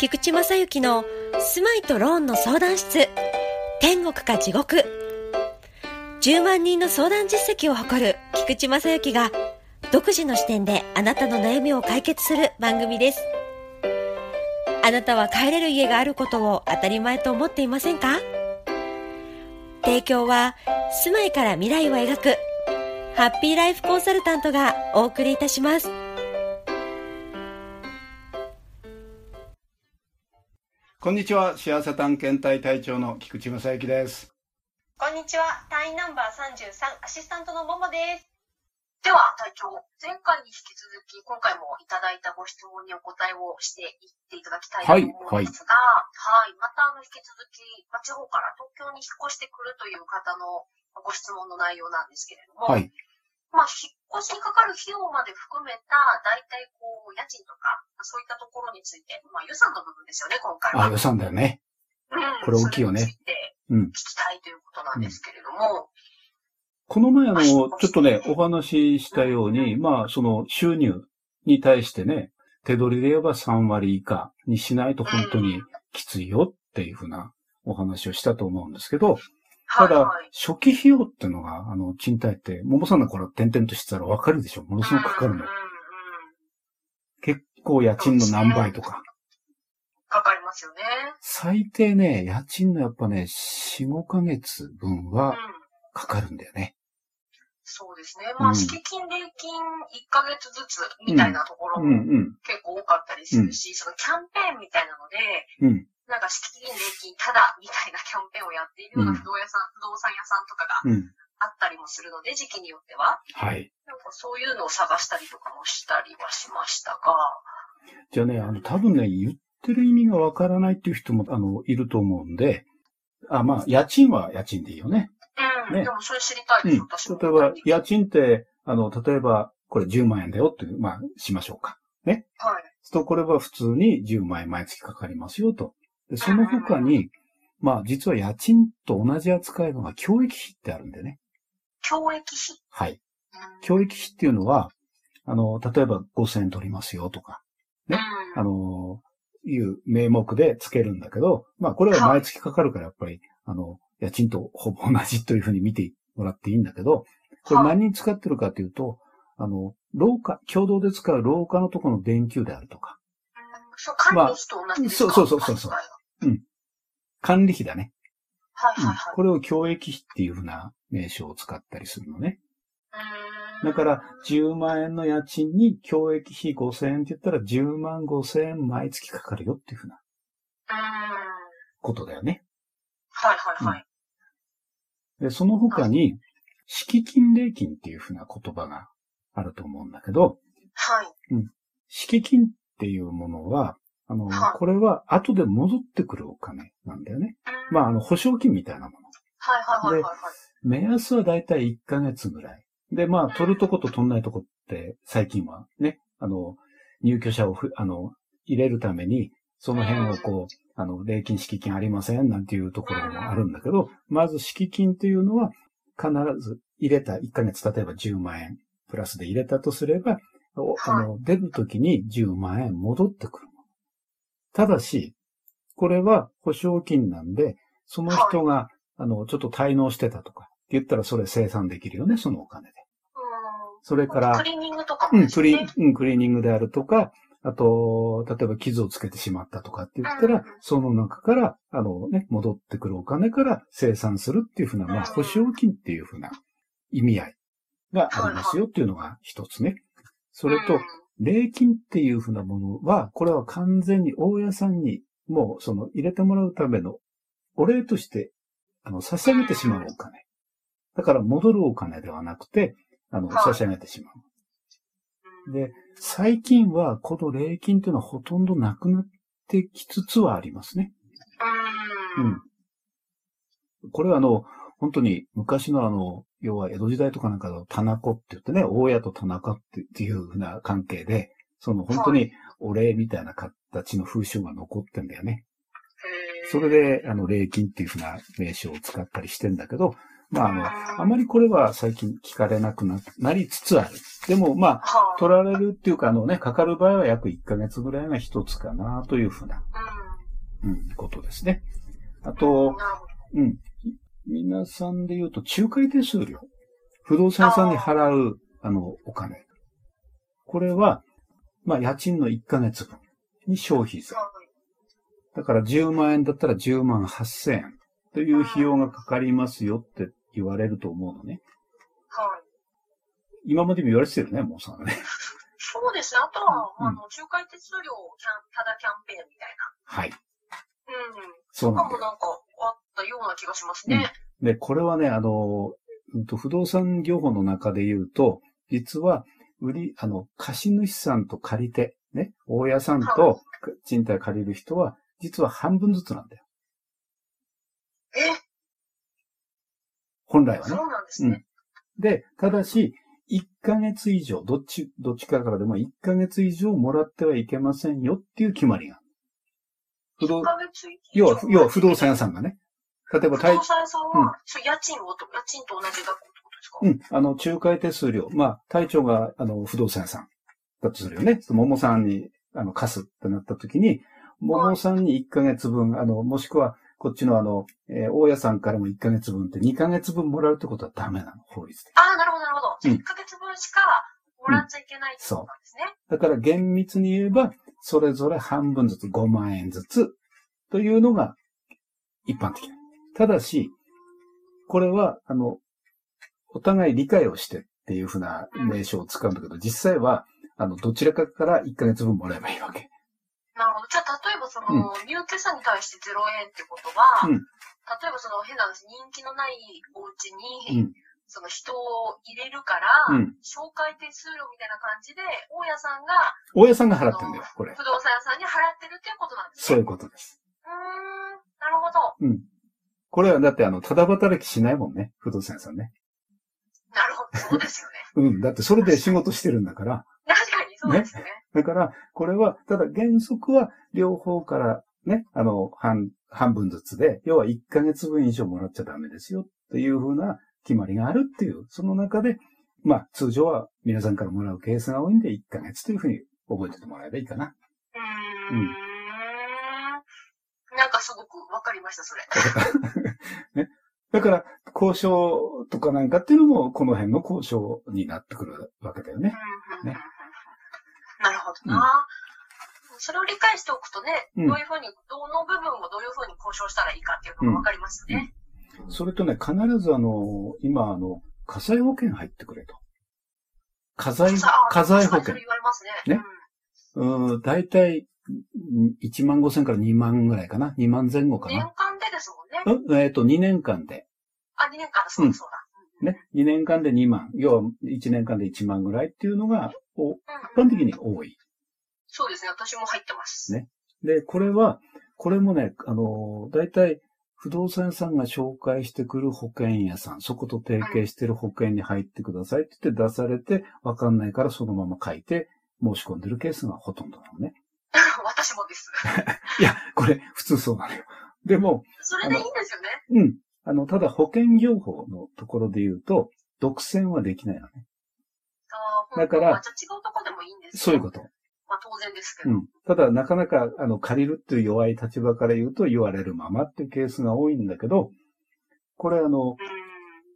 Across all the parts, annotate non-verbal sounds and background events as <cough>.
菊池正幸の住まいとローンの相談室。天国か地獄。10万人の相談実績を誇る菊池正幸が独自の視点であなたの悩みを解決する番組です。あなたは帰れる家があることを当たり前と思っていませんか？提供は住まいから未来を描くハッピーライフコンサルタントがお送りいたします。こんにちは。幸せ探検隊隊長の菊池正幸です。こんにちは。隊員ナンバー33アシスタントのももです。では、隊長、前回に引き続き、今回もいただいたご質問にお答えをしていっていただきたいと思うんですが、はい、はい、またあの引き続き、地方から東京に引っ越してくるという方のご質問の内容なんですけれども、はい、まあ、引っ越しにかかる費用まで含めた、大体こう、家賃とか、そういったところについて、まあ、予算の部分ですよね、今回は。あ、予算だよね。うん。これ大きいよね。うん。聞きたいということなんですけれども、うんこの前あの、ちょっとね、お話ししたように、まあ、その収入に対してね、手取りで言えば3割以下にしないと本当にきついよっていうふうなお話をしたと思うんですけど、ただ、初期費用ってのが、あの、賃貸って、桃さんの頃点々としてたらわかるでしょものすごくかかるの。結構家賃の何倍とか。かかりますよね。最低ね、家賃のやっぱね、4、5ヶ月分はかかるんだよね。そうですね。まあ、敷金、礼金1ヶ月ずつみたいなところも結構多かったりするし、そのキャンペーンみたいなので、なんか敷金、礼金ただみたいなキャンペーンをやっているような不動屋さん、不動産屋さんとかがあったりもするので、時期によっては。はい。なんかそういうのを探したりとかもしたりはしましたが。じゃあね、あの、多分ね、言ってる意味がわからないっていう人も、あの、いると思うんで、あ、まあ、家賃は家賃でいいよね。ね、でもそれ知りたいです、うん、例えば、家賃って、あの、例えば、これ10万円だよっていう、まあ、しましょうか。ね。はい。と、これは普通に10万円毎月かかりますよと。でその他に、まあ、実は家賃と同じ扱いのが教育費ってあるんでね。教育費？はい。教育費っていうのは、あの、例えば5000円取りますよとか、ね。あの、いう名目でつけるんだけど、まあ、これは毎月かかるから、やっぱり、あの、家賃とほぼ同じというふうに見てもらっていいんだけど、これ何に使ってるかというと、あの、廊下、共同で使う廊下のところの電球であるとか。そう、管理費と同じですか、まあ、そうそうそうそう。うん。管理費だね。はいはいはい。うん、これを教益費っていうふうな名称を使ったりするのね。だから、10万円の家賃に教益費5000円って言ったら10万5000円毎月かかるよっていうふうなことだよね。はいはいはい。で、その他に、敷金礼金っていうふうな言葉があると思うんだけど、はい。うん。敷金っていうものは、あの、はい、これは後で戻ってくるお金なんだよね。まあ、あの、保証金みたいなもの。はいはいはいはい、はい。目安はだいたい1ヶ月ぐらい。で、まあ、取るとこと取んないとこって最近はね、あの、入居者をあの、入れるために、その辺をこう、あの、礼金、敷金ありませんなんていうところもあるんだけど、まず敷金というのは必ず入れた1ヶ月、例えば10万円プラスで入れたとすれば、あの、出るときに10万円戻ってくる。ただし、これは保証金なんで、その人が、あの、ちょっと滞納してたとか、言ったらそれ生産できるよね、そのお金で。それから、クリーニングとかも、ね、うん、クリ、うん、クリーニングであるとか、あと、例えば傷をつけてしまったとかって言ったら、その中から、あのね、戻ってくるお金から生産するっていうふうな、まあ、保証金っていうふうな意味合いがありますよっていうのが一つね。それと、礼金っていうふうなものは、これは完全に大家さんにもうその入れてもらうためのお礼として、あの、差し上げてしまうお金。だから戻るお金ではなくて、あの、差し上げてしまう。で、最近はこの礼金っていうのはほとんどなくなってきつつはありますね。うん。これはあの、本当に昔のあの、要は江戸時代とかなんかの田中って言ってね、大家と田中っていうふうな関係で、その本当にお礼みたいな形の風習が残ってんだよね。それで、あの、礼金っていうふうな名称を使ったりしてんだけど、まあ、あの、あまりこれは最近聞かれなくななりつつある。でも、まあ、は取られるっていうか、あのね、かかる場合は約1ヶ月ぐらいが一つかな、というふうな、ううん、ことですね。あん。と。うん。皆さんで言うと、仲介手数料。不動産屋さんに払う、あの、お金。これは、まあ、家賃の1ヶ月分に消費税。はいだから10万円だったら10万8000円という費用がかかりますよって言われると思うのね。はい。今までも言われてたよね、もうさんね。そうですね。あとは、うんあの、仲介手数料ただキャンペーンみたいはい。な。うん。そうなんだよ。かもなんかあったような気がしますね。で、これはね、あの、うんと不動産業法の中で言うと、実は、売り、あの、貸主さんと借り手、ね、大家さんはいと賃貸借りる人は、実は半分ずつなんだよ。え、本来はねそ。うなんですね。で、ただし、1ヶ月以上、どっち、どっちかからでも1ヶ月以上もらってはいけませんよっていう決まりが。不動1、ヶ月以上要は、要は不動産屋さんがね。例えば、不対動産屋さんうんは、そう家賃をと、家賃と同じ額ってことですか？うん、あの、仲介手数料。まあ、隊長が、あの、不動産屋さんだとするよね。桃さんに、あの、貸すってなった時に、桃さんに1ヶ月分、あの、もしくは、こっちのあの、えー大家さんからも1ヶ月分って2ヶ月分もらうってことはダメなの、法律で。ああ、なるほど、なるほど。じゃあうん1ヶ月分しかもらっちゃいけないってことなんですね。だから厳密に言えば、それぞれ半分ずつ5万円ずつというのが一般的な。ただし、これは、あの、お互い理解をしてっていうふうな名称を使うんだけど、実際は、あの、どちらかから1ヶ月分もらえばいいわけ。なるほど。じゃあ、例えばその、うん入居者に対して0円ってことは、うん例えばその変な話、人気のないお家うに、ん。その人を入れるから、うん。紹介手数料みたいな感じで、大家さんが大家さんが払ってんだよ、これ。不動産屋さんに払ってるっていうことなんですね。そういうことです。うーん、なるほど。うん。これはだってあの、ただ働きしないもんね、不動産屋さんね。なるほど。そうですよね。<laughs> うん。だってそれで仕事してるんだから。確かにそうですね。だから、これは、ただ原則は両方からね、あの、半、半分ずつで、要は1ヶ月分以上もらっちゃダメですよっていうふうな決まりがあるっていう、その中で、まあ、通常は皆さんからもらうケースが多いんで、1ヶ月というふうに覚えててもらえばいいかな。うーん。なんかすごくわかりました、それ。<laughs> ね。だから、交渉とかなんかっていうのも、この辺の交渉になってくるわけだよね。ねなるほどな。それを理解しておくとね、うんどういうふうに、どの部分をどういうふうに交渉したらいいかっていうのがわかりますね。それとね、必ずあの、今あの、火災保険入ってくれと。火災、火災保険ね。ねうん、だいたい1万5千から2万ぐらいかな。2万前後かな。間でですもんね。うん、えっ、と、2年間で。あ、2年間だ、そうだそうだ。ね。2年間で2万。要は1年間で1万ぐらいっていうのが、おうん一般的に多い。そうですね、私も入ってます。ねで、これは、これもね、あの、だいたい不動産屋さんが紹介してくる保険屋さん、そこと提携してる保険に入ってくださいって言って出されて、わかんないからそのまま書いて申し込んでるケースがほとんどなのね。<laughs> 私もです。<laughs> いや、これ普通そうなのよ。でも、それでいいんですよね。うん。あの、ただ保険業法のところで言うと、独占はできないのね。だから本当はじゃあ違うとこでもいいんですよそういうこと。まあ当然ですけど。うん。ただ、なかなか、あの、借りるっていう弱い立場から言うと言われるままっていうケースが多いんだけど、これあの、う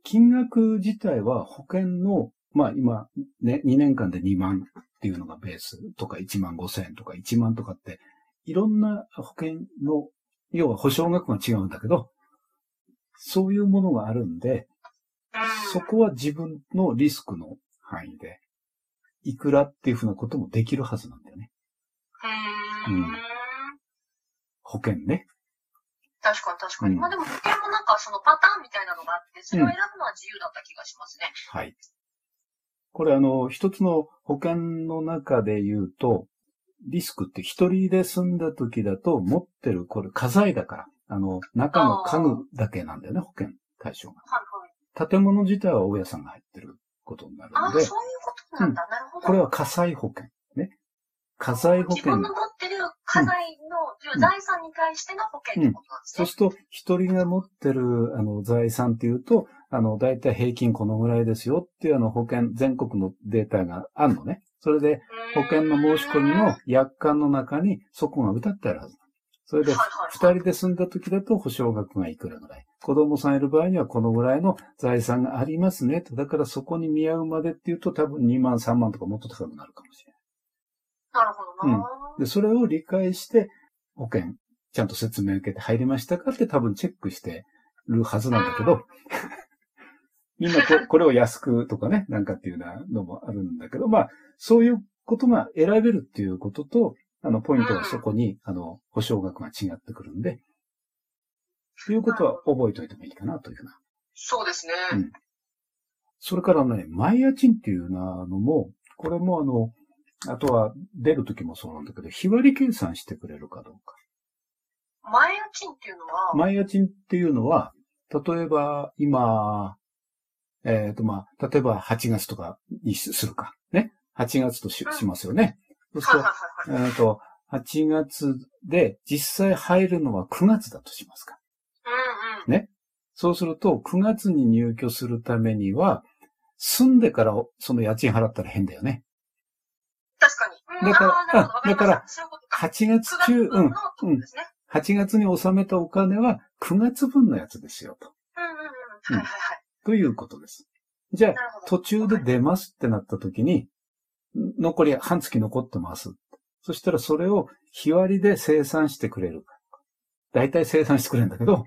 金額自体は保険の、まあ今、ね、2年間で2万っていうのがベースとか1万5千円とか1万とかって、いろんな保険の、要は保証額が違うんだけど、そういうものがあるんで、そこは自分のリスクの範囲で、いくらっていうふうなこともできるはずなんだよね。うーん。うん保険ね。確かに確かに。うんまあでも保険もなんかそのパターンみたいなのがあって、それを選ぶのは自由だった気がしますね。はい。これあの、一つの保険の中で言うと、リスクって一人で住んだ時だと持ってる、これ家財だから、あの、中の家具だけなんだよね、保険対象が。はいはい。建物自体は大家さんが入ってることになるああ、ので、そういうことなんだ。なるほど。これは火災保険。ね。火災保険自分。の持ってる家財の、要は財産に対しての保険ってことなんですね。そうすると、一人が持ってる、あの、財産っていうと、あの、だいたい平均このぐらいですよっていうあの保険、全国のデータがあるのね。それで、保険の申し込みの約款の中にそこが歌ってあるはず。それで、二人で住んだ時だと保証額がいくらぐらい。子供さんいる場合にはこのぐらいの財産がありますねと。だからそこに見合うまでっていうと多分2万3万とかもっと高くなるかもしれなるほどな、うん。で、それを理解して保険、ちゃんと説明受けて入りましたかって多分チェックしてるはずなんだけど、みんなここれを安くとかね、なんかっていうのもあるんだけど、まあ、そういうことが選べるっていうことと、あの、ポイントはそこに、あの、保証額が違ってくるんで、ということは覚えておいてもいいかなというふうな。そうですね。うん。それからね、前家賃っていうのも、これもあの、あとは出るときもそうなんだけど、日割り計算してくれるかどうか。前家賃っていうのは前家賃っていうのは、例えば今、えっ、ー、とまあ、例えば8月とかにするか。ね。8月とし,、ますよね。そうすると、えっ、と、8月で実際入るのは9月だとしますか。ね。そうすると、9月に入居するためには、住んでからその家賃払ったら変だよね。確かに。だから、だから、8月中、うん、うん。8月に納めたお金は9月分のやつですよと。うんうんうん。はいはいはい。ということです。じゃあ、途中で出ますってなった時に、残り半月残ってます。そしたらそれを日割りで生産してくれる。大体生産してくれるんだけど。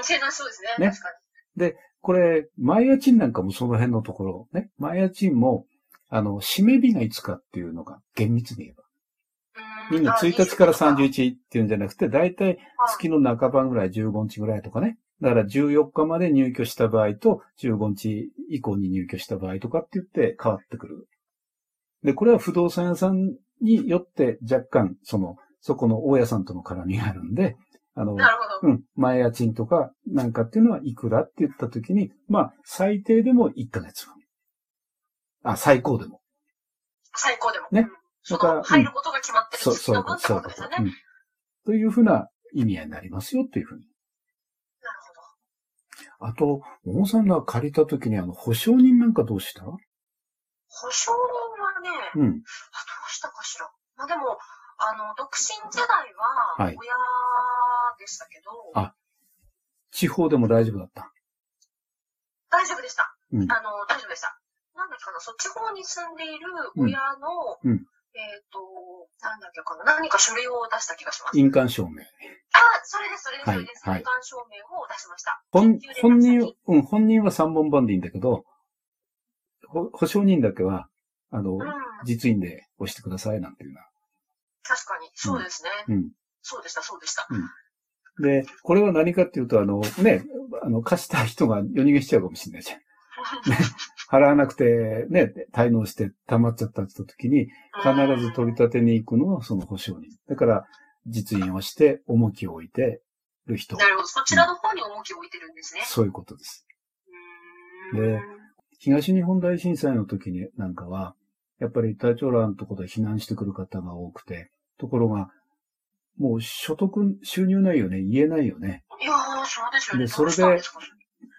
うん、生産そうですね。ね。確かに。で、これ、前家賃なんかもその辺のところ、ね。前家賃も、あの、締め日がいつかっていうのが厳密に言えば。みんな1日から31っていうんじゃなくて、大体月の半ばぐらい、15日ぐらいとかね。だから14日まで入居した場合と15日以降に入居した場合とかって言って変わってくる。で、これは不動産屋さんによって若干、その、そこの大家さんとの絡みがあるんで、あの、うん、前家賃とかなんかっていうのはいくらって言ったときに、まあ、最低でも1ヶ月分。あ、最高でも。最高でも。ね。だから、入ることが決まってるそう、そういうそういうこと。うん。というふうな意味合いになりますよ、というふうに。なるほど。あと、ももさんが借りたときに、あの、保証人なんかどうした？保証人はね、うん。あ、どうしたかしら。まあでも、あの、独身時代は、親でしたけど、はい、あ、地方でも大丈夫だった大丈夫でした。うん、あの、大丈夫でした。なんだっけかな、そっち方に住んでいる親の、うん、えっ、ー、と、なんだっけかな、何か書類を出した気がします。印鑑証明。あ、それです、それです、それです。印鑑証明を出しました。本本人、うん、本人は3本番でいいんだけど、保証人だけは、あの、うん、実印で押してくださいなんていうな。確かに、そうですね。うん。そうでした、そうでした。うんで、これは何かっていうと、あの、ね、あの、貸した人が夜逃げしちゃうかもしれないじゃん。ね、払わなくて、ね、滞納して溜まっちゃったって時に、必ず取り立てに行くのはその保証人。だから、実印をして重きを置いてる人。なるほど。そちらの方に重きを置いてるんですね。そういうことです。で、東日本大震災の時になんかは、やっぱり体調欄のところで避難してくる方が多くて、ところが、もう所得、収入ないよね、言えないよね。いやー、そうですよね。で、それで、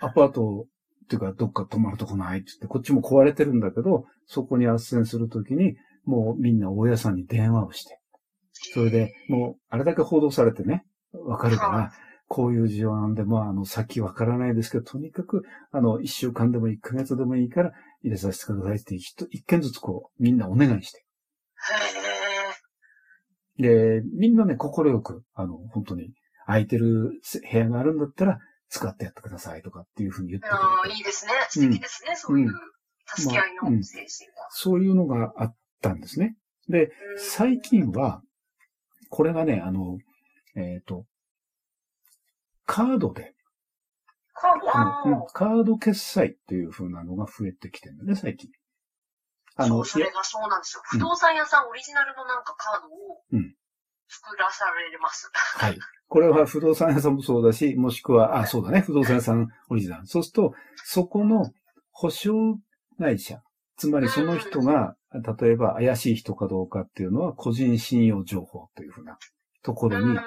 アパートっていうか、どっか泊まるとこないって言って、こっちも壊れてるんだけど、そこに斡旋するときに、もうみんな大家さんに電話をして、それで、もう、あれだけ報道されてね、わかるから、こういう事情なんで、まあ、あの、先わからないですけど、とにかく、あの、一週間でも一ヶ月でもいいから入れさせてくださいって一、一件ずつこう、みんなお願いして。で、みんなね、心よく、あの、本当に、空いてる部屋があるんだったら、使ってやってくださいとかっていうふうに言ってくれて。ああ、いいですね。素敵ですね。うん、そういう助け合いの精神が、まあうん、そういうのがあったんですね。で、最近は、これがね、あの、えっ、ー、と、カードで、カード、うん、カード決済っていう風なのが増えてきてるんだね、最近。あの、それがそうなんですよ。不動産屋さんオリジナルのなんかカードを作らされます。はい。これは不動産屋さんもそうだし、もしくは、あ、そうだね、不動産屋さんオリジナル。そうすると、そこの保証会社、つまりその人が、例えば怪しい人かどうかっていうのは個人信用情報というふうなところに、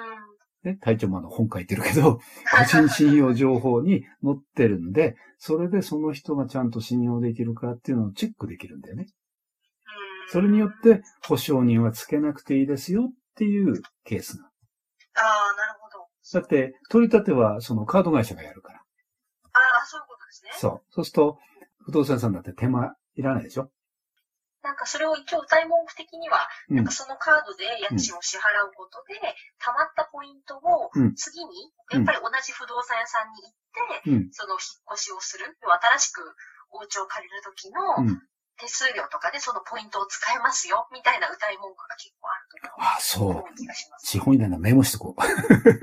ね、隊長もあの本書いてるけど、<laughs> 個人信用情報に載ってるんで、それでその人がちゃんと信用できるかっていうのをチェックできるんだよね。それによって、保証人はつけなくていいですよっていうケースが。ああ、なるほど。だって、取り立てはそのカード会社がやるから。ああ、そういうことですね。そう。そうすると、不動産屋さんだって手間いらないでしょなんかそれを一応歌い文句的には、うんなんかそのカードで家賃を支払うことで、貯まったポイントをうん次に、やっぱり同じ不動産屋さんに行って、うん。その引っ越しをする、新しくお家を借りる時のうん。手数料とかでそのポイントを使えますよ、みたいな歌い文句が結構あると思う。あ、そう。資本いないなメモしとこう。私が今住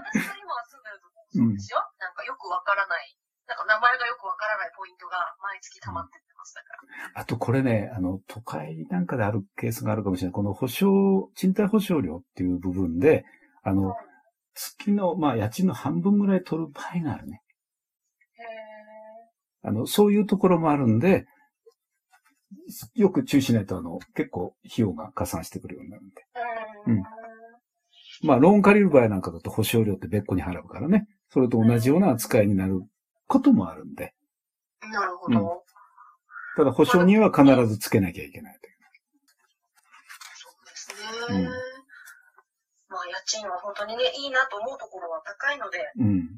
んでるとこそうですよ。なんかよくわからない、なんか名前がよくわからないポイントが毎月溜まってってまから。あとこれね、あの、都会なんかであるケースがあるかもしれない。この保証、賃貸保証料っていう部分で、あの、月の、まあ、家賃の半分ぐらい取る場合があるね。へあの、そういうところもあるんで、よく注意しないと、あの、結構費用が加算してくるようになるんで。ー。うんまあ、ローン借りる場合なんかだと保証料って別個に払うからね。それと同じような扱いになることもあるんで。なるほど。うんただ保証人は必ずつけなきゃいけない。そうですね。うんまあ、家賃は本当にね、いいなと思うところは高いので、うん。うん。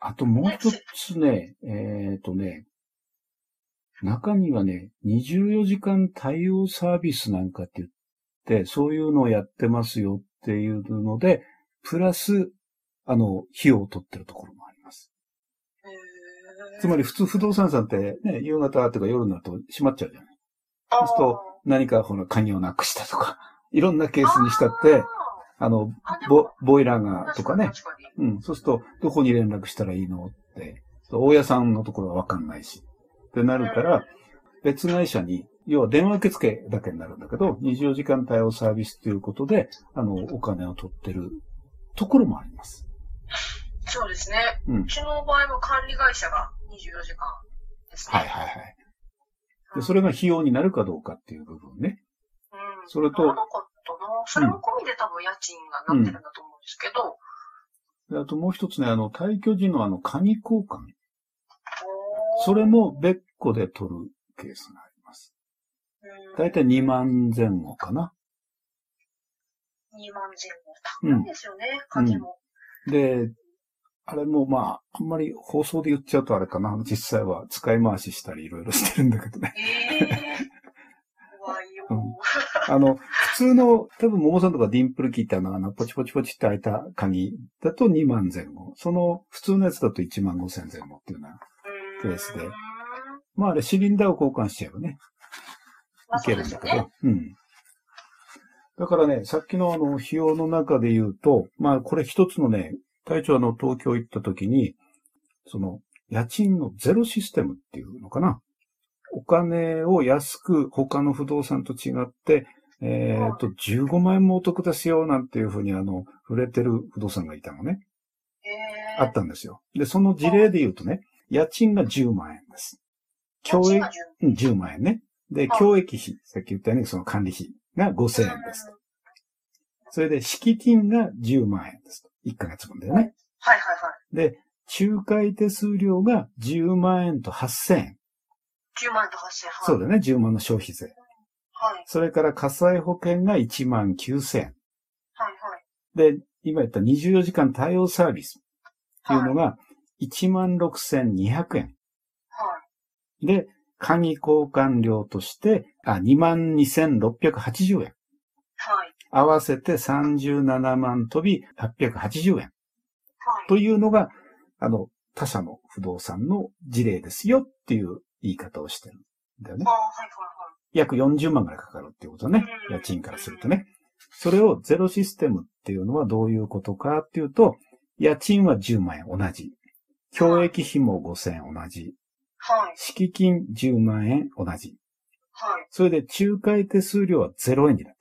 あともう一つね、えっ、とね、中にはね、24時間対応サービスなんかって言って、そういうのをやってますよっていうので、プラス、あの、費用を取ってるところもあります。へーつまり普通不動産屋さんってね、夕方とか夜になると閉まっちゃうじゃない。あーそうすると何かほら鍵をなくしたとか、<laughs> いろんなケースにしたって、あの、ボボイラーがとかね、うん。そうすると、どこに連絡したらいいのって、大家さんのところはわかんないし。ってなるから、別会社に、要は電話受付だけになるんだけど、24時間対応サービスということで、あの、お金を取ってるところもあります。そうですね。うんうちの場合は管理会社が24時間ですね。はいはいはい。で、それが費用になるかどうかっていう部分ね。うん。それとならなかったな。それも込みで多分家賃がなってるんだと思うんですけど、であともう一つね、あの、退去時のあの、鍵交換。それも別個で取るケースがあります。うんだいたい2万前後かな。2万前後。高いですよね、鍵も。で、あれもまあ、あんまり放送で言っちゃうとあれかな。実際は使い回ししたりいろいろしてるんだけどね。ええ怖いよ。うんあの、普通の、多分、桃さんとかディンプルキーってあの、あの、ポチポチポチって開いた鍵だと2万前後。その、普通のやつだと1万5千前後っていうような。うんケースでまあ、あれ、シリンダーを交換しちゃえばね、まあいけるんだけど。そうね。うん。だからね、さっきのあの、費用の中で言うと、まあ、これ一つのね、隊長あの、東京行った時に、その、家賃のゼロシステムっていうのかな？お金を安く他の不動産と違って、えっ、と、15万円もお得ですよ、なんていうふうにあの、触れてる不動産がいたのね。ええあったんですよ。で、その事例で言うとね、家賃が10万円です。教育家賃が、うん10万円ね。で、はい教育費、さっき言ったようにその管理費が5000円です。それで、敷金が10万円です。1ヶ月分だよね。はいはいはい。で、仲介手数料が10万円と8000円。10万円と8000円。はい。そうだね、10万の消費税。はい。それから火災保険が1万9000円。はいはい。で、今言った24時間対応サービスっていうのが1万6200円。はい。で、鍵交換料として、あ、22,680円。はい。合わせて37万飛び880円。はい。というのが、あの、他社の不動産の事例ですよっていう言い方をしてるんだよね約40万ぐらいかかるっていうことね。うん家賃からするとね。それをゼロシステムっていうのはどういうことかっていうと、家賃は10万円同じ。教育費も5000円同じ。はい。はい。敷金10万円同じ。はい。それで仲介手数料は0円にな。る。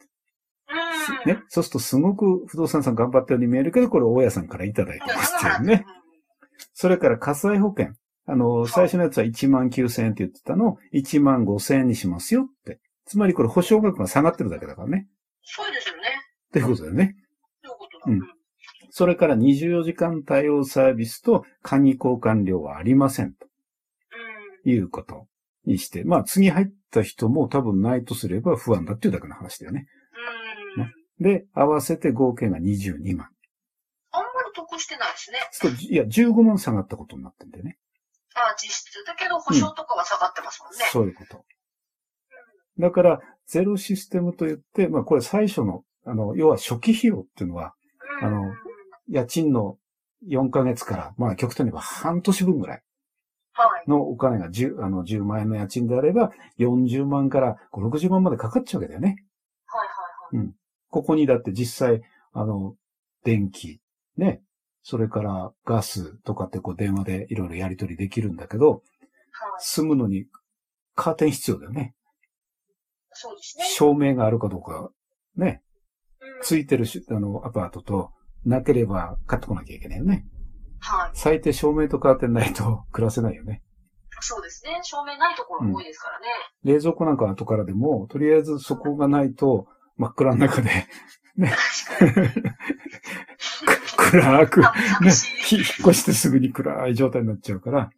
ね。そうするとすごく不動産さん頑張ったように見えるけど、これ大家さんからいただいてますよね。それから火災保険。あの、い最初のやつは1万9000円って言ってたのを1万5000円にしますよって。つまりこれ保証額が下がってるだけだからね。そうですよね。っっていうことだよね。そういうことだ。うんそれから24時間対応サービスと鍵交換料はありませんとうん。いうことにして、まあ次入った人も多分ないとすれば不安だっていうだけの話だよね。で、合わせて合計が22万。あんまり得してないですね。そういや、15万下がったことになってんだよね。ああ、実質。だけど、保証とかは下がってますもんね。そういうこと。だから、ゼロシステムといって、まあこれ最初の、あの、要は初期費用っていうのは、うん。あの家賃の4ヶ月から、まあ極端に言えば半年分ぐらいはい。のお金が 10, あの10万円の家賃であれば、40万から5、60万までかかっちゃうわけだよね。はいはいはい。ここにだって実際、あの、電気、ね、それからガスとかってこう電話でいろいろやり取りできるんだけど、はい。住むのにカーテン必要だよね。そうですね。照明があるかどうか、ね、うんついてるしあのアパートとなければ買ってこなきゃいけないよね。はい。最低照明とカーテンないと <laughs> 暮らせないよね。そうですね。照明ないところも多いですからね。冷蔵庫なんかは後からでも、とりあえずそこがないと真っ暗の中で、<laughs> 確かに。<laughs> 暗く、ね。引っ越してすぐに暗い状態になっちゃうから。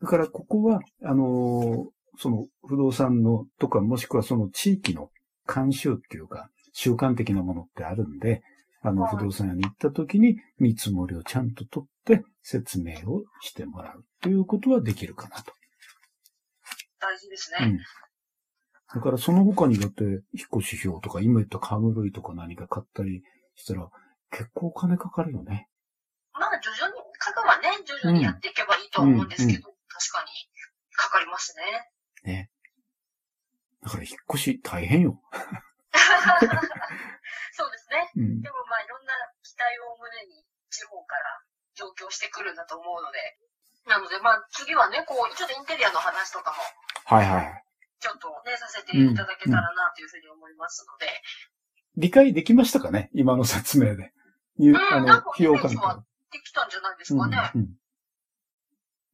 だからここは、あのーその不動産のとかもしくはその地域の慣習っていうか、習慣的なものってあるんで、あのはい不動産屋に行った時に見積もりをちゃんと取って説明をしてもらうということはできるかなと。大事ですね。うん。だからその他にだって引っ越し費用とか今言った家具類とか何か買ったりしたら結構お金かかるよね。まあ、徐々に、家具はね、徐々にやっていけばいいとは思うんですけど、うん確かに、かかりますね。ね。だから引っ越し大変よ。<laughs> そうですね。うんで。もまあ、いろんな期待を胸に、地方から上京してくるんだと思うので、なので、まあ、次はね、こう、ちょっとインテリアの話とかも、はいはい。ちょっとね、させていただけたらな、というふうに思いますので、理解できましたかね？今の説明で。いううんあの費用関できたんじゃないですかね。うんうん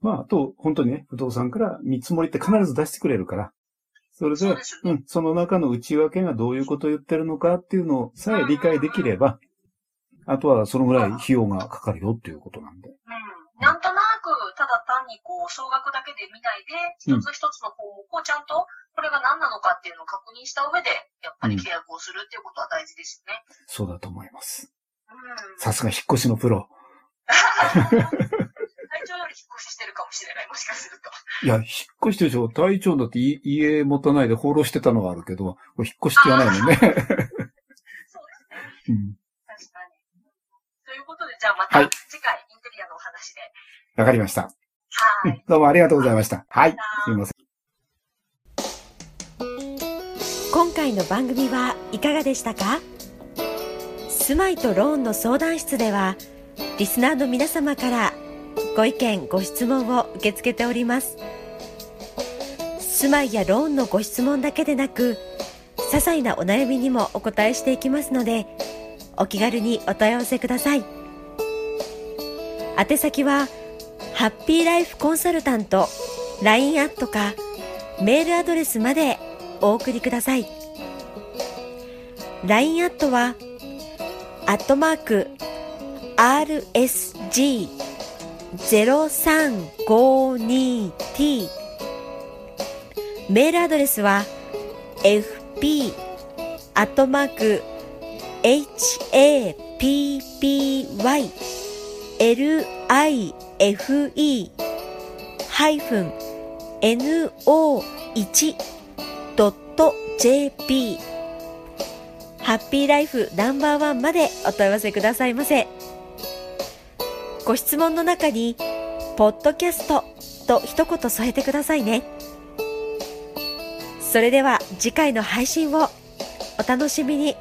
まあ、あと、本当にね、不動産から見積もりって必ず出してくれるから、それで、そうでねうん、その中の内訳がどういうことを言ってるのかっていうのをさえ理解できれば、あとはそのぐらい費用がかかるよっていうことなんで。うん。なんとなく、ただ単にこう、総額だけで見ないで、うん一つ一つの項目をちゃんと、これが何なのかっていうのを確認した上で、やっぱり契約をするっていうことは大事ですよね。そうだと思います。うん。さすが引っ越しのプロ。体調より引っ越ししてるかもしれない、もしかすると。いや、引っ越してるでしょ。隊長だってい家持たないで放浪してたのがあるけど、これ引っ越しって言わないもんね。<laughs> そうですね。うん。確かに。ということで、じゃあまたはい次回、インテリアのお話で。わかりました。はい。どうもありがとうございました。はい。すみません。今回の番組はいかがでしたか？住まいとローンの相談室ではリスナーの皆様からご意見ご質問を受け付けております住まいやローンのご質問だけでなく些細なお悩みにもお答えしていきますのでお気軽にお問い合わせください宛先はハッピーライフコンサルタント LINE アットかメールアドレスまでお送りください。LINE アットはアットマーク RSG0352T メールアドレスは fp アットマーク happy life-no1.jp ハッピーライフナンバーワンまでお問い合わせくださいませ。ご質問の中に、ポッドキャストと一言添えてくださいね。それでは次回の配信をお楽しみに。